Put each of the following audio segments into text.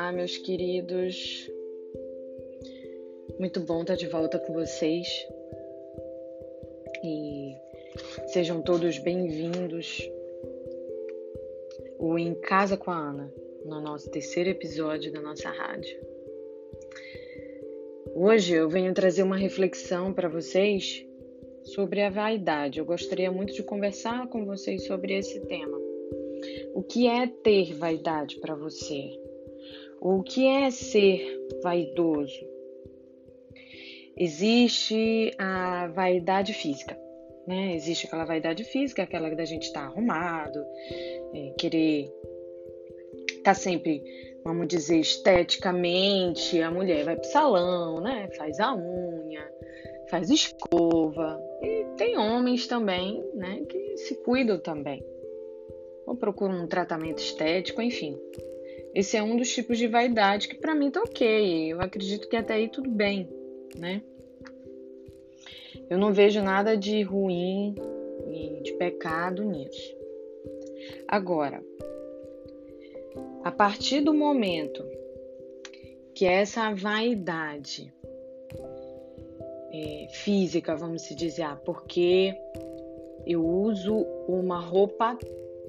Olá, meus queridos. Muito bom estar de volta com vocês. E sejam todos bem-vindos. O Em Casa com a Ana, no nosso terceiro episódio da nossa rádio. Hoje eu venho trazer uma reflexão para vocês sobre a vaidade. Eu gostaria muito de conversar com vocês sobre esse tema. O que é ter vaidade para você? O que é ser vaidoso? Existe a vaidade física, né? Existe aquela vaidade física, aquela da gente estar tá arrumado, é, querer estar tá sempre, vamos dizer, esteticamente. A mulher vai pro salão, né? Faz a unha, faz escova. E tem homens também, né? Que se cuidam também. Ou procuram um tratamento estético, enfim. Esse é um dos tipos de vaidade que para mim tá ok. Eu acredito que até aí tudo bem, né? Eu não vejo nada de ruim e de pecado nisso. Agora, a partir do momento que essa vaidade é, física, vamos se dizer, ah, porque eu uso uma roupa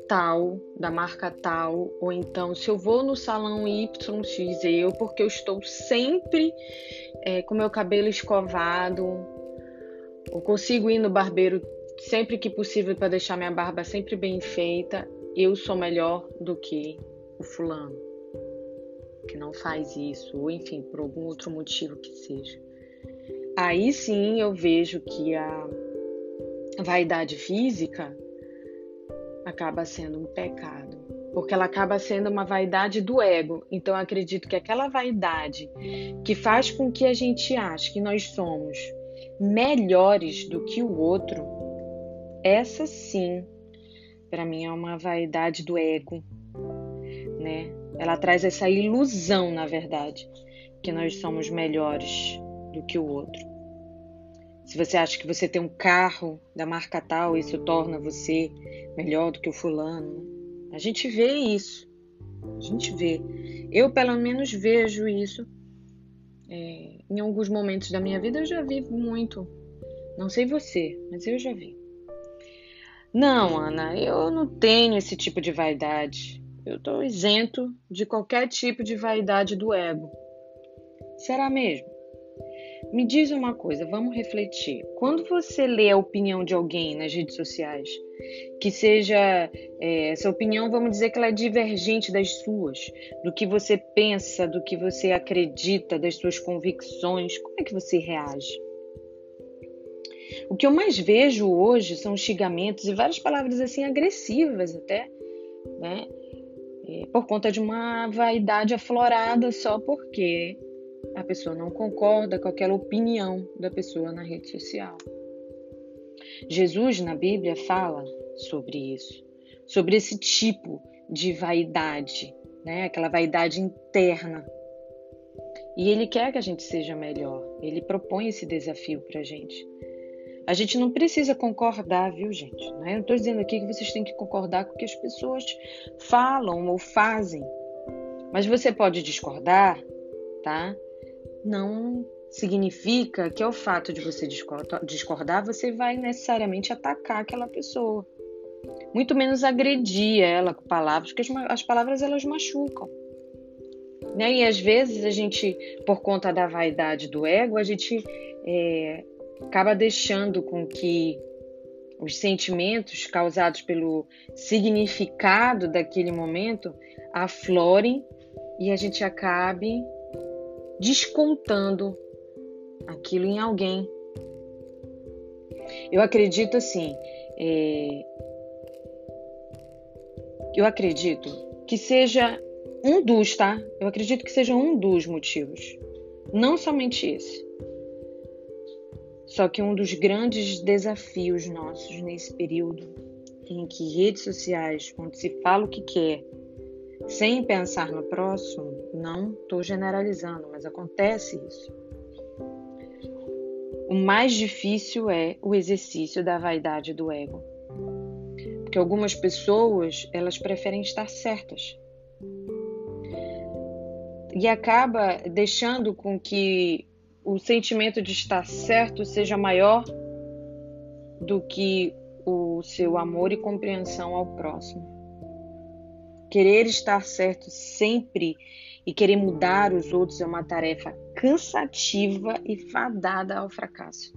tal, da marca tal, ou então se eu vou no salão YX, eu, porque eu estou sempre é, com meu cabelo escovado, ou consigo ir no barbeiro sempre que possível para deixar minha barba sempre bem feita, eu sou melhor do que o fulano que não faz isso, ou enfim, por algum outro motivo que seja. Aí sim eu vejo que a vaidade física acaba sendo um pecado, porque ela acaba sendo uma vaidade do ego. Então, acredito que aquela vaidade que faz com que a gente ache que nós somos melhores do que o outro, essa sim, para mim é uma vaidade do ego, né? Ela traz essa ilusão, na verdade, que nós somos melhores do que o outro. Se você acha que você tem um carro da marca tal, isso torna você melhor do que o fulano. A gente vê isso. A gente vê. Eu, pelo menos, vejo isso. É, em alguns momentos da minha vida, eu já vi muito. Não sei você, mas eu já vi. Não, Ana, eu não tenho esse tipo de vaidade. Eu estou isento de qualquer tipo de vaidade do ego. Será mesmo? Me diz uma coisa, vamos refletir. Quando você lê a opinião de alguém nas redes sociais, que seja é, essa opinião, vamos dizer que ela é divergente das suas, do que você pensa, do que você acredita, das suas convicções, como é que você reage? O que eu mais vejo hoje são xingamentos e várias palavras assim agressivas até, né? É, por conta de uma vaidade aflorada só porque a pessoa não concorda com aquela opinião da pessoa na rede social. Jesus na Bíblia fala sobre isso, sobre esse tipo de vaidade, né? Aquela vaidade interna. E ele quer que a gente seja melhor. Ele propõe esse desafio para a gente. A gente não precisa concordar, viu, gente? Não estou dizendo aqui que vocês têm que concordar com o que as pessoas falam ou fazem. Mas você pode discordar, tá? Não significa que ao fato de você discordar, você vai necessariamente atacar aquela pessoa. Muito menos agredir ela com palavras, porque as palavras elas machucam. Né? E às vezes a gente, por conta da vaidade do ego, a gente é, acaba deixando com que os sentimentos causados pelo significado daquele momento aflorem e a gente acabe descontando aquilo em alguém. Eu acredito assim, é... eu acredito que seja um dos, tá? Eu acredito que seja um dos motivos, não somente esse. Só que um dos grandes desafios nossos nesse período em que redes sociais, onde se fala o que quer, sem pensar no próximo, não estou generalizando, mas acontece isso. O mais difícil é o exercício da vaidade do ego. Porque algumas pessoas, elas preferem estar certas. e acaba deixando com que o sentimento de estar certo seja maior do que o seu amor e compreensão ao próximo. Querer estar certo sempre e querer mudar os outros é uma tarefa cansativa e fadada ao fracasso.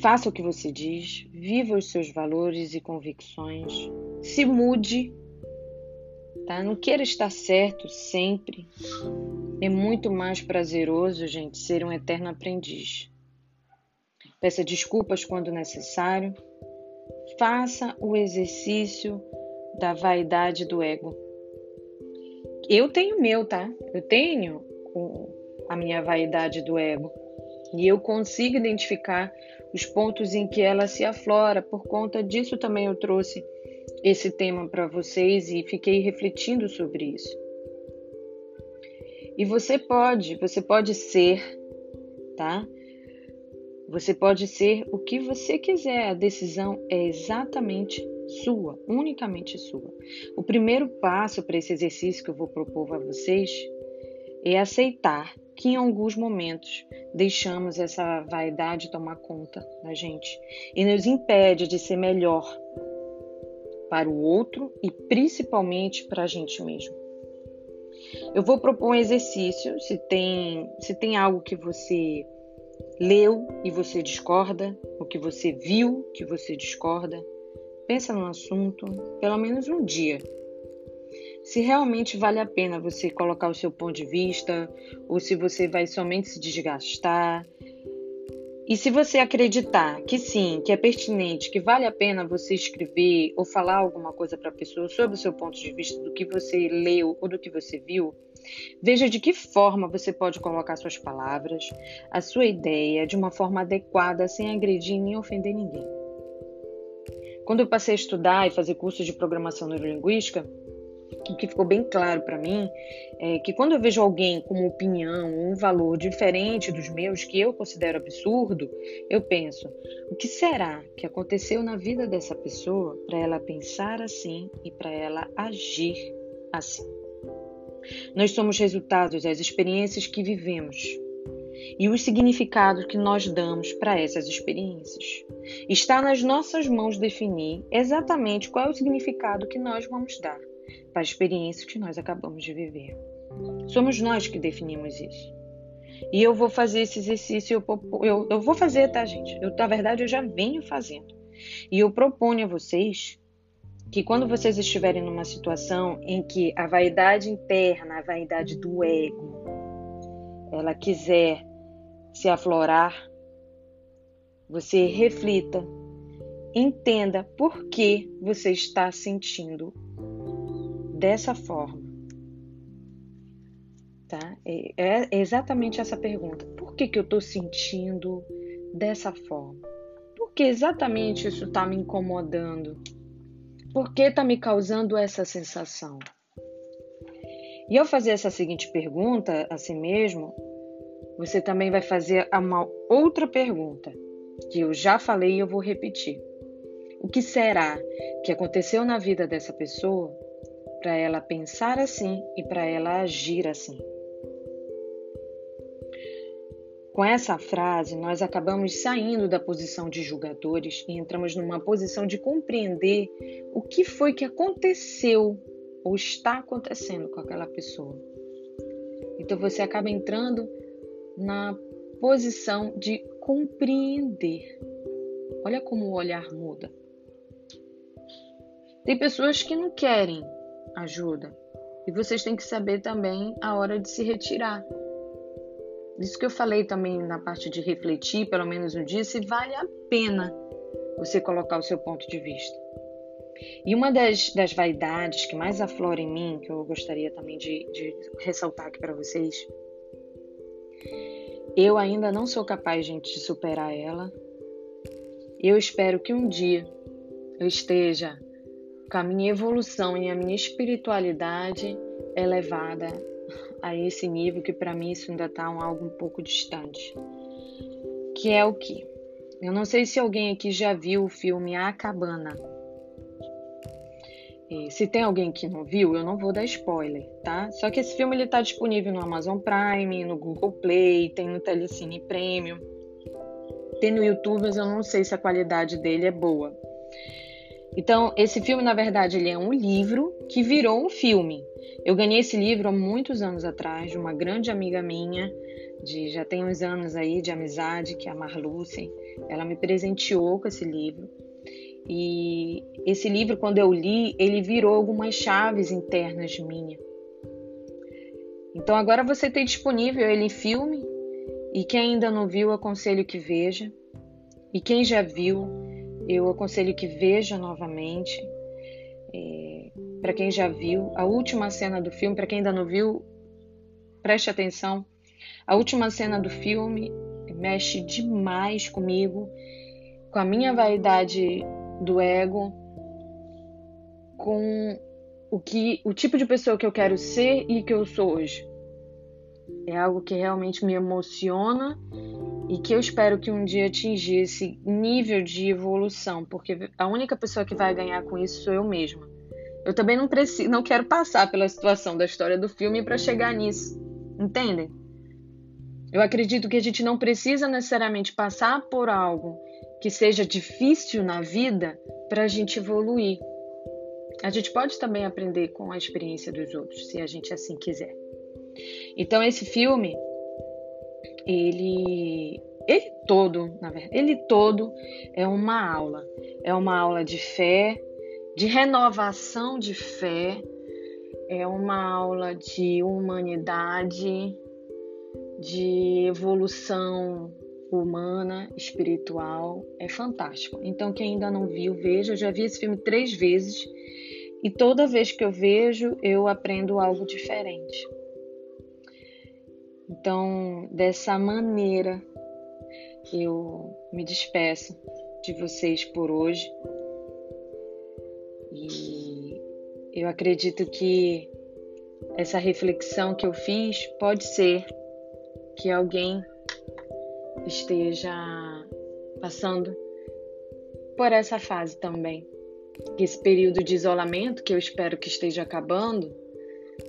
Faça o que você diz, viva os seus valores e convicções, se mude, tá? Não queira estar certo sempre. É muito mais prazeroso, gente, ser um eterno aprendiz. Peça desculpas quando necessário. Faça o exercício da vaidade do ego. Eu tenho meu, tá? Eu tenho a minha vaidade do ego. E eu consigo identificar os pontos em que ela se aflora. Por conta disso também eu trouxe esse tema para vocês e fiquei refletindo sobre isso. E você pode, você pode ser, tá? Você pode ser o que você quiser, a decisão é exatamente sua, unicamente sua. O primeiro passo para esse exercício que eu vou propor a vocês é aceitar que em alguns momentos deixamos essa vaidade tomar conta da gente e nos impede de ser melhor para o outro e principalmente para a gente mesmo. Eu vou propor um exercício, se tem, se tem algo que você leu e você discorda, o que você viu que você discorda, pensa no assunto pelo menos um dia se realmente vale a pena você colocar o seu ponto de vista ou se você vai somente se desgastar. E se você acreditar que sim, que é pertinente, que vale a pena você escrever ou falar alguma coisa para a pessoa sobre o seu ponto de vista, do que você leu ou do que você viu, veja de que forma você pode colocar suas palavras, a sua ideia de uma forma adequada, sem agredir nem ofender ninguém. Quando eu passei a estudar e fazer cursos de programação neurolinguística, o que ficou bem claro para mim é que quando eu vejo alguém com uma opinião, um valor diferente dos meus, que eu considero absurdo, eu penso: o que será que aconteceu na vida dessa pessoa para ela pensar assim e para ela agir assim? Nós somos resultados das experiências que vivemos e os significados que nós damos para essas experiências. Está nas nossas mãos definir exatamente qual é o significado que nós vamos dar para a experiência que nós acabamos de viver. Somos nós que definimos isso. E eu vou fazer esse exercício, eu, eu, eu vou fazer, tá, gente? Eu, na verdade, eu já venho fazendo. E eu proponho a vocês que quando vocês estiverem numa situação em que a vaidade interna, a vaidade do ego, ela quiser se aflorar, você reflita, entenda por que você está sentindo dessa forma? Tá? É, é exatamente essa pergunta. Por que, que eu estou sentindo dessa forma? Por que exatamente isso está me incomodando? Por que está me causando essa sensação? E ao fazer essa seguinte pergunta a si mesmo, você também vai fazer uma outra pergunta, que eu já falei e eu vou repetir. O que será que aconteceu na vida dessa pessoa para ela pensar assim e para ela agir assim. Com essa frase, nós acabamos saindo da posição de julgadores e entramos numa posição de compreender o que foi que aconteceu ou está acontecendo com aquela pessoa. Então você acaba entrando na posição de compreender. Olha como o olhar muda. Tem pessoas que não querem ajuda. E vocês têm que saber também a hora de se retirar. Isso que eu falei também na parte de refletir, pelo menos um dia, se vale a pena você colocar o seu ponto de vista. E uma das, das vaidades que mais aflora em mim, que eu gostaria também de, de ressaltar aqui para vocês, eu ainda não sou capaz, gente, de superar ela. Eu espero que um dia eu esteja com a minha evolução e a minha espiritualidade elevada a esse nível que para mim isso ainda está um algo um pouco distante. Que é o que? Eu não sei se alguém aqui já viu o filme A Cabana. Se tem alguém que não viu, eu não vou dar spoiler, tá? Só que esse filme ele tá disponível no Amazon Prime, no Google Play, tem no Telecine Premium, tem no YouTube, mas eu não sei se a qualidade dele é boa. Então, esse filme, na verdade, ele é um livro que virou um filme. Eu ganhei esse livro há muitos anos atrás de uma grande amiga minha, de já tem uns anos aí de amizade, que é a Marluce. Ela me presenteou com esse livro. E esse livro, quando eu li, ele virou algumas chaves internas minha. Então agora você tem disponível ele em filme, e quem ainda não viu, aconselho que veja. E quem já viu, eu aconselho que veja novamente. É, para quem já viu, a última cena do filme, para quem ainda não viu, preste atenção. A última cena do filme mexe demais comigo, com a minha vaidade do ego, com o que o tipo de pessoa que eu quero ser e que eu sou hoje. É algo que realmente me emociona e que eu espero que um dia atingir esse nível de evolução, porque a única pessoa que vai ganhar com isso sou eu mesma. Eu também não preciso, não quero passar pela situação da história do filme para chegar nisso. Entendem? Eu acredito que a gente não precisa necessariamente passar por algo que seja difícil na vida para a gente evoluir. A gente pode também aprender com a experiência dos outros, se a gente assim quiser. Então esse filme, ele, ele todo, na verdade, ele todo é uma aula. É uma aula de fé, de renovação de fé, é uma aula de humanidade, de evolução humana, espiritual, é fantástico. Então, quem ainda não viu, veja. Eu já vi esse filme três vezes e toda vez que eu vejo, eu aprendo algo diferente. Então, dessa maneira, eu me despeço de vocês por hoje. E eu acredito que essa reflexão que eu fiz pode ser que alguém esteja passando por essa fase também. Esse período de isolamento, que eu espero que esteja acabando,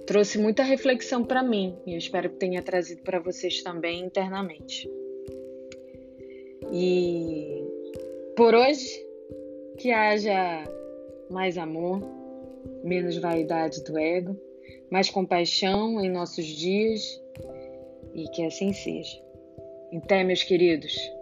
trouxe muita reflexão para mim e eu espero que tenha trazido para vocês também internamente. E por hoje, que haja mais amor, menos vaidade do ego, mais compaixão em nossos dias e que assim seja. Até, meus queridos.